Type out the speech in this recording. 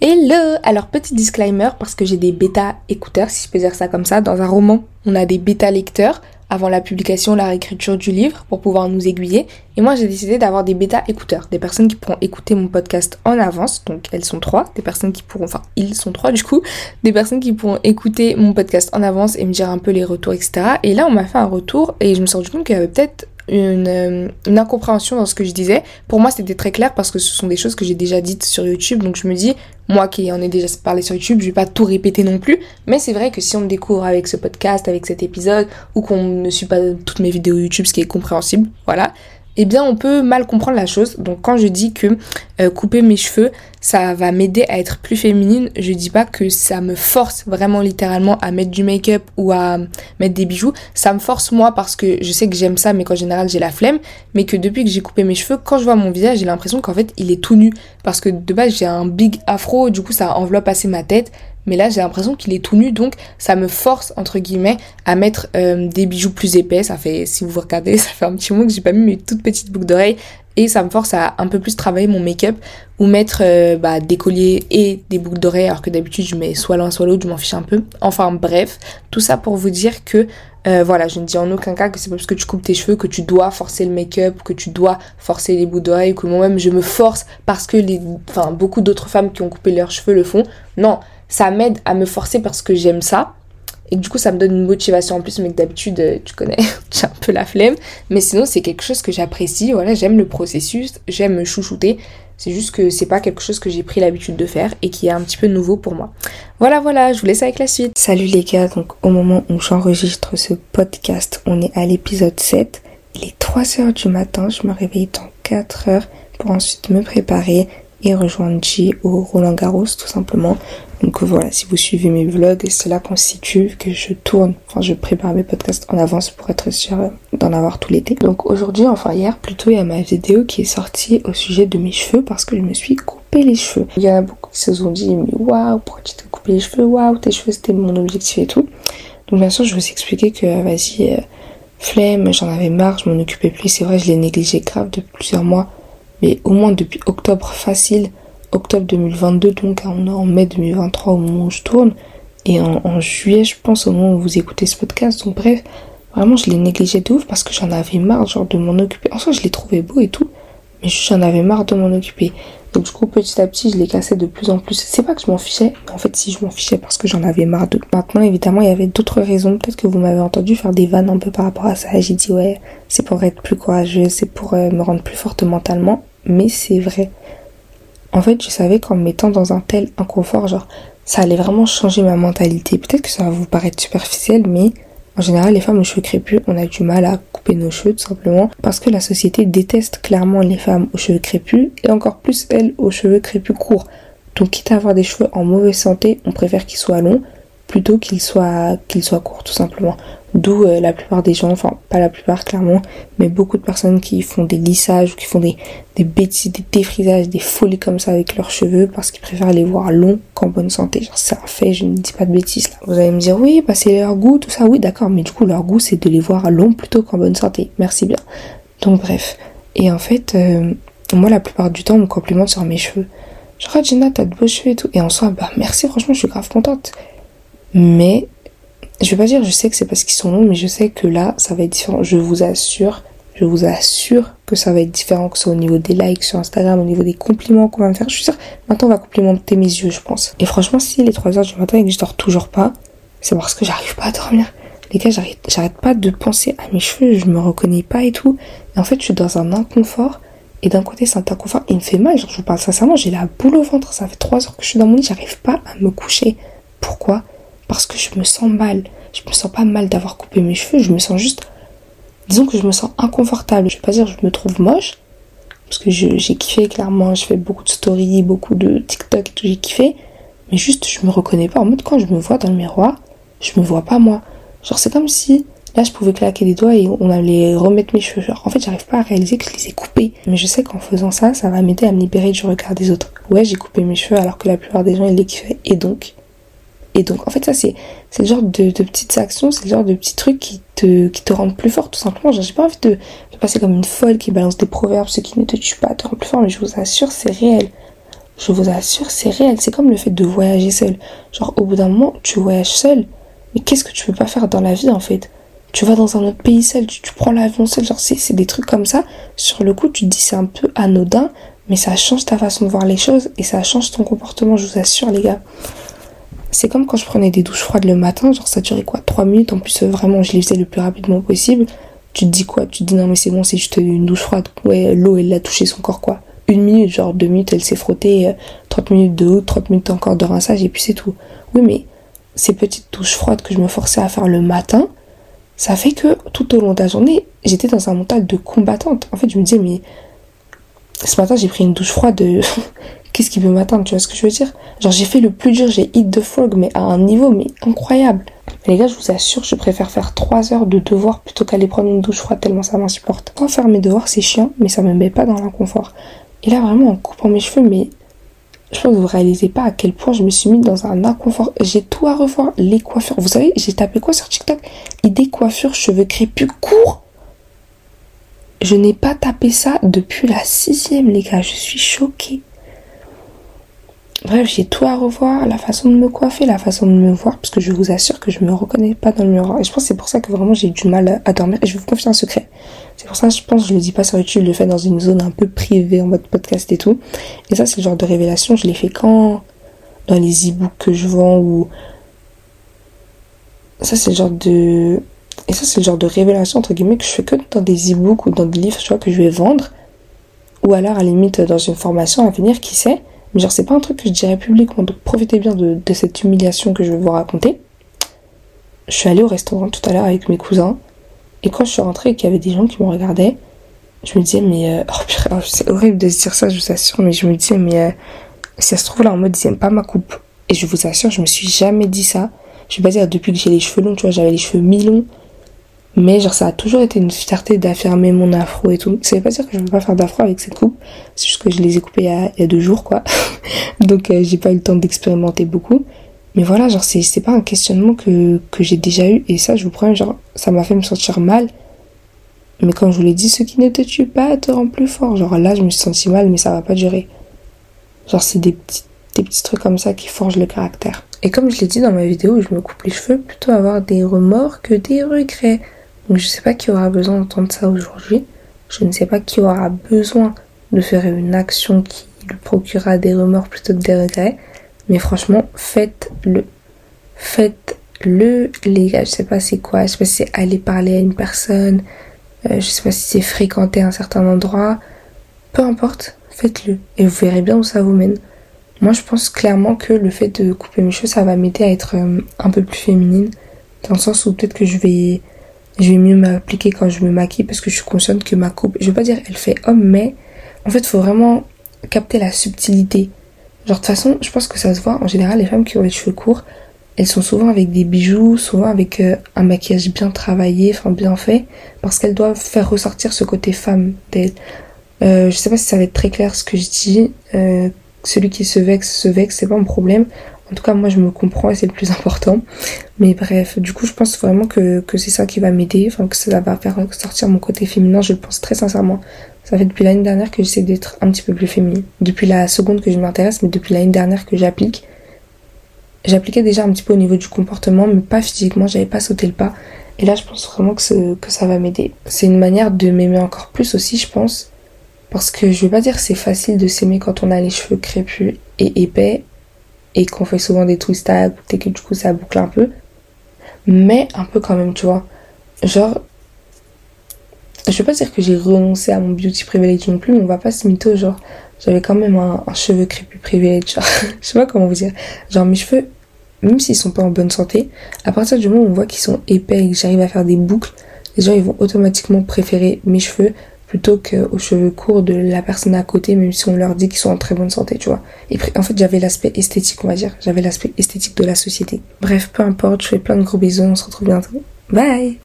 Hello Alors petit disclaimer parce que j'ai des bêta écouteurs, si je peux dire ça comme ça. Dans un roman, on a des bêta lecteurs avant la publication, la réécriture du livre pour pouvoir nous aiguiller. Et moi j'ai décidé d'avoir des bêta écouteurs, des personnes qui pourront écouter mon podcast en avance. Donc elles sont trois, des personnes qui pourront, enfin ils sont trois du coup, des personnes qui pourront écouter mon podcast en avance et me dire un peu les retours, etc. Et là on m'a fait un retour et je me suis rendu compte qu'il y avait peut-être une, une, incompréhension dans ce que je disais. Pour moi, c'était très clair parce que ce sont des choses que j'ai déjà dites sur YouTube. Donc je me dis, moi qui en ai déjà parlé sur YouTube, je vais pas tout répéter non plus. Mais c'est vrai que si on me découvre avec ce podcast, avec cet épisode, ou qu'on ne suit pas toutes mes vidéos YouTube, ce qui est compréhensible, voilà, eh bien on peut mal comprendre la chose. Donc quand je dis que euh, couper mes cheveux, ça va m'aider à être plus féminine, je dis pas que ça me force vraiment littéralement à mettre du make-up ou à mettre des bijoux. Ça me force moi parce que je sais que j'aime ça mais qu'en général j'ai la flemme. Mais que depuis que j'ai coupé mes cheveux, quand je vois mon visage, j'ai l'impression qu'en fait il est tout nu. Parce que de base j'ai un big afro, du coup ça enveloppe assez ma tête mais là j'ai l'impression qu'il est tout nu donc ça me force entre guillemets à mettre euh, des bijoux plus épais ça fait si vous regardez ça fait un petit moment que j'ai pas mis mes toutes petites boucles d'oreilles et ça me force à un peu plus travailler mon make-up ou mettre euh, bah, des colliers et des boucles d'oreilles alors que d'habitude je mets soit l'un soit l'autre je m'en fiche un peu enfin bref tout ça pour vous dire que euh, voilà, je ne dis en aucun cas que c'est parce que tu coupes tes cheveux que tu dois forcer le make-up, que tu dois forcer les boucles d'oreilles, que moi-même je me force parce que beaucoup d'autres femmes qui ont coupé leurs cheveux le font. Non, ça m'aide à me forcer parce que j'aime ça. Et du coup, ça me donne une motivation en plus, mais que d'habitude, euh, tu connais, j'ai un peu la flemme. Mais sinon, c'est quelque chose que j'apprécie. Voilà, j'aime le processus, j'aime me chouchouter. C'est juste que c'est pas quelque chose que j'ai pris l'habitude de faire et qui est un petit peu nouveau pour moi. Voilà, voilà, je vous laisse avec la suite. Salut les gars, donc au moment où j'enregistre ce podcast, on est à l'épisode 7. Il est 3h du matin, je me réveille dans 4 heures pour ensuite me préparer et rejoindre J au Roland Garros tout simplement. Donc voilà, si vous suivez mes vlogs, cela constitue que je tourne, enfin je prépare mes podcasts en avance pour être sûr d'en avoir tout l'été. Donc aujourd'hui, enfin hier plutôt, il y a ma vidéo qui est sortie au sujet de mes cheveux parce que je me suis coupé les cheveux. Il y en a beaucoup qui se sont dit, mais waouh, pourquoi tu t'es coupé les cheveux? Waouh, tes cheveux c'était mon objectif et tout. Donc bien sûr, je vous expliquer que vas-y, euh, flemme, j'en avais marre, je m'en occupais plus. C'est vrai, je l'ai négligé grave depuis plusieurs mois, mais au moins depuis octobre facile octobre 2022, donc on est en mai 2023 au moment où je tourne, et en, juillet, je pense, au moment où vous écoutez ce podcast. Donc bref, vraiment, je l'ai négligé de ouf parce que j'en avais marre, genre, de m'en occuper. En soi, je l'ai trouvé beau et tout, mais j'en avais marre de m'en occuper. Donc du coup, petit à petit, je l'ai cassé de plus en plus. C'est pas que je m'en fichais, mais en fait, si je m'en fichais parce que j'en avais marre de. Maintenant, évidemment, il y avait d'autres raisons. Peut-être que vous m'avez entendu faire des vannes un peu par rapport à ça. J'ai dit ouais, c'est pour être plus courageux, c'est pour euh, me rendre plus forte mentalement. Mais c'est vrai. En fait, je savais qu'en me mettant dans un tel inconfort, genre, ça allait vraiment changer ma mentalité. Peut-être que ça va vous paraître superficiel, mais en général, les femmes aux cheveux crépus, on a du mal à couper nos cheveux tout simplement parce que la société déteste clairement les femmes aux cheveux crépus et encore plus elles aux cheveux crépus courts. Donc quitte à avoir des cheveux en mauvaise santé, on préfère qu'ils soient longs plutôt qu'ils soient qu'ils soient courts tout simplement. D'où euh, la plupart des gens, enfin pas la plupart clairement, mais beaucoup de personnes qui font des lissages ou qui font des, des bêtises, des défrisages, des folies comme ça avec leurs cheveux parce qu'ils préfèrent les voir longs qu'en bonne santé. Genre c'est un fait, je ne dis pas de bêtises là. Vous allez me dire oui, bah c'est leur goût, tout ça, oui d'accord, mais du coup leur goût c'est de les voir longs plutôt qu'en bonne santé. Merci bien. Donc bref. Et en fait, euh, moi la plupart du temps on me complimente sur mes cheveux. Genre ah, Jenna t'as de beaux cheveux et tout. Et en soi, bah merci franchement je suis grave contente. Mais je vais pas dire je sais que c'est parce qu'ils sont longs, mais je sais que là, ça va être différent. Je vous assure, je vous assure que ça va être différent, que ce soit au niveau des likes sur Instagram, au niveau des compliments qu'on va me faire. Je suis sûre, maintenant on va complimenter mes yeux, je pense. Et franchement, si les 3 heures du matin et que je dors toujours pas, c'est parce que j'arrive pas à dormir. Les gars, j'arrête pas de penser à mes cheveux, je me reconnais pas et tout. Et en fait, je suis dans un inconfort. Et d'un côté, c'est un inconfort, il me fait mal. Je vous parle sincèrement, j'ai la boule au ventre. Ça fait 3 heures que je suis dans mon lit, j'arrive pas à me coucher. Pourquoi? Parce que je me sens mal. Je me sens pas mal d'avoir coupé mes cheveux, je me sens juste. Disons que je me sens inconfortable. Je vais pas dire que je me trouve moche, parce que j'ai kiffé clairement. Je fais beaucoup de stories, beaucoup de TikTok et tout, j'ai kiffé. Mais juste, je me reconnais pas. En mode, quand je me vois dans le miroir, je me vois pas moi. Genre, c'est comme si là, je pouvais claquer des doigts et on allait remettre mes cheveux. Genre, en fait, j'arrive pas à réaliser que je les ai coupés. Mais je sais qu'en faisant ça, ça va m'aider à me libérer du regard des autres. Ouais, j'ai coupé mes cheveux alors que la plupart des gens, ils les kiffaient. Et donc, et donc, en fait, ça, c'est, c'est le genre de, petites actions, c'est le genre de petits trucs qui te, qui rendent plus fort, tout simplement. J'ai pas envie de, de, passer comme une folle qui balance des proverbes, ce qui ne te tue pas te rend plus fort, mais je vous assure, c'est réel. je vous assure, c'est réel. C'est comme le fait de voyager seul. Genre, au bout d'un moment, tu voyages seul. Mais qu'est-ce que tu peux pas faire dans la vie, en fait? Tu vas dans un autre pays seul, tu, prends l'avion seul. Genre, c'est des trucs comme ça. Sur le coup, tu te dis c'est un peu anodin, mais ça change ta façon de voir les choses et ça change ton comportement, je vous assure, les gars. C'est comme quand je prenais des douches froides le matin, genre ça durait quoi 3 minutes, en plus vraiment je les faisais le plus rapidement possible. Tu te dis quoi Tu te dis non mais c'est bon, c'est juste une douche froide. Ouais, l'eau elle a touché son corps quoi une minute, genre deux minutes, elle s'est frottée, 30 euh, minutes de haut, 30 minutes encore de rinçage, et puis c'est tout. Oui, mais ces petites touches froides que je me forçais à faire le matin, ça fait que tout au long de la journée, j'étais dans un mental de combattante. En fait, je me disais, mais ce matin, j'ai pris une douche froide, qu'est-ce qui peut m'atteindre, tu vois ce que je veux dire? Genre, j'ai fait le plus dur, j'ai hit the frog, mais à un niveau, mais incroyable. les gars, je vous assure, je préfère faire 3 heures de devoirs plutôt qu'aller prendre une douche froide tellement ça m'insupporte. Quand faire mes devoirs, c'est chiant, mais ça me met pas dans l'inconfort. Et là, vraiment, en coupant mes cheveux, mais je pense que vous réalisez pas à quel point je me suis mis dans un inconfort. J'ai tout à revoir. Les coiffures. Vous savez, j'ai tapé quoi sur TikTok? Idée coiffure, cheveux crépus courts. Je n'ai pas tapé ça depuis la sixième, les gars. Je suis choquée. Bref, j'ai tout à revoir, la façon de me coiffer, la façon de me voir, parce que je vous assure que je me reconnais pas dans le miroir. Et je pense que c'est pour ça que vraiment j'ai du mal à dormir. Et je vais vous confier un secret. C'est pour ça que je pense que je le dis pas sur YouTube, je le fais dans une zone un peu privée, en mode podcast et tout. Et ça, c'est le genre de révélation, je l'ai fait quand? Dans les e-books que je vends ou ça c'est le genre de et ça c'est le genre de révélation entre guillemets que je fais que dans des e-books ou dans des livres tu que je vais vendre ou alors à la limite dans une formation à venir qui sait? Genre, c'est pas un truc que je dirais publiquement. Donc, profitez bien de, cette humiliation que je vais vous raconter. Je suis allée au restaurant tout à l'heure avec mes cousins. Et quand je suis rentrée et qu'il y avait des gens qui me regardaient, je me disais, mais. Euh, oh, c'est horrible de se dire ça, je vous assure. Mais je me disais, mais. Euh, si ça se trouve là en mode, ils aiment pas ma coupe. Et je vous assure, je me suis jamais dit ça. Je vais pas dire depuis que j'ai les cheveux longs, tu vois, j'avais les cheveux mi-longs. Mais genre ça a toujours été une fierté d'affirmer mon afro et tout. Ça veut pas dire que je veux pas faire d'afro avec cette coupe. C'est juste que je les ai coupés il y a, deux jours quoi. Donc euh, j'ai pas eu le temps d'expérimenter beaucoup. Mais voilà, genre c'est, c'est pas un questionnement que, j'ai déjà eu. Et ça je vous promets, genre ça m'a fait me sentir mal. Mais comme je vous l'ai dit, ce qui ne te tue pas te rend plus fort. Genre là je me suis senti mal mais ça va pas durer. Genre c'est des petits, des petits trucs comme ça qui forgent le caractère. Et comme je l'ai dit dans ma vidéo je me coupe les cheveux, plutôt avoir des remords que des regrets. Donc je ne sais pas qui aura besoin d'entendre ça aujourd'hui. Je ne sais pas qui aura besoin de faire une action qui lui procurera des remords plutôt que des regrets. Mais franchement, faites-le. Faites-le, les gars. Je sais pas c'est quoi. Je sais pas si c'est aller parler à une personne. Euh, je sais pas si c'est fréquenter un certain endroit. Peu importe, faites-le. Et vous verrez bien où ça vous mène. Moi, je pense clairement que le fait de couper mes cheveux, ça va m'aider à être euh, un peu plus féminine. Dans le sens où peut-être que je vais je vais mieux m'appliquer quand je me maquille parce que je suis consciente que ma coupe, je veux pas dire elle fait homme, mais en fait, faut vraiment capter la subtilité. Genre, de toute façon, je pense que ça se voit. En général, les femmes qui ont les cheveux courts, elles sont souvent avec des bijoux, souvent avec euh, un maquillage bien travaillé, enfin bien fait, parce qu'elles doivent faire ressortir ce côté femme d'elles. Euh, je sais pas si ça va être très clair ce que je dis. Euh, celui qui se vexe, se vexe, c'est pas un problème. En tout cas, moi, je me comprends et c'est le plus important. Mais bref, du coup, je pense vraiment que, que c'est ça qui va m'aider, enfin, que ça va faire sortir mon côté féminin, je le pense très sincèrement. Ça fait depuis l'année dernière que j'essaie d'être un petit peu plus féminine. Depuis la seconde que je m'intéresse, mais depuis l'année dernière que j'applique. J'appliquais déjà un petit peu au niveau du comportement, mais pas physiquement, j'avais pas sauté le pas. Et là, je pense vraiment que, que ça va m'aider. C'est une manière de m'aimer encore plus aussi, je pense. Parce que je veux pas dire que c'est facile de s'aimer quand on a les cheveux crépus et épais et qu'on fait souvent des twists à et que du coup ça boucle un peu. Mais un peu quand même, tu vois. Genre, je veux pas dire que j'ai renoncé à mon beauty privilege non plus, mais on va pas se mytho, genre, j'avais quand même un, cheveu crépus privilege, genre, je sais pas comment vous dire. Genre, mes cheveux, même s'ils sont pas en bonne santé, à partir du moment où on voit qu'ils sont épais et que j'arrive à faire des boucles, les gens ils vont automatiquement préférer mes cheveux plutôt qu'aux cheveux courts de la personne à côté, même si on leur dit qu'ils sont en très bonne santé, tu vois. Et en fait, j'avais l'aspect esthétique, on va dire. J'avais l'aspect esthétique de la société. Bref, peu importe, je fais plein de gros bisous, on se retrouve bientôt. Bye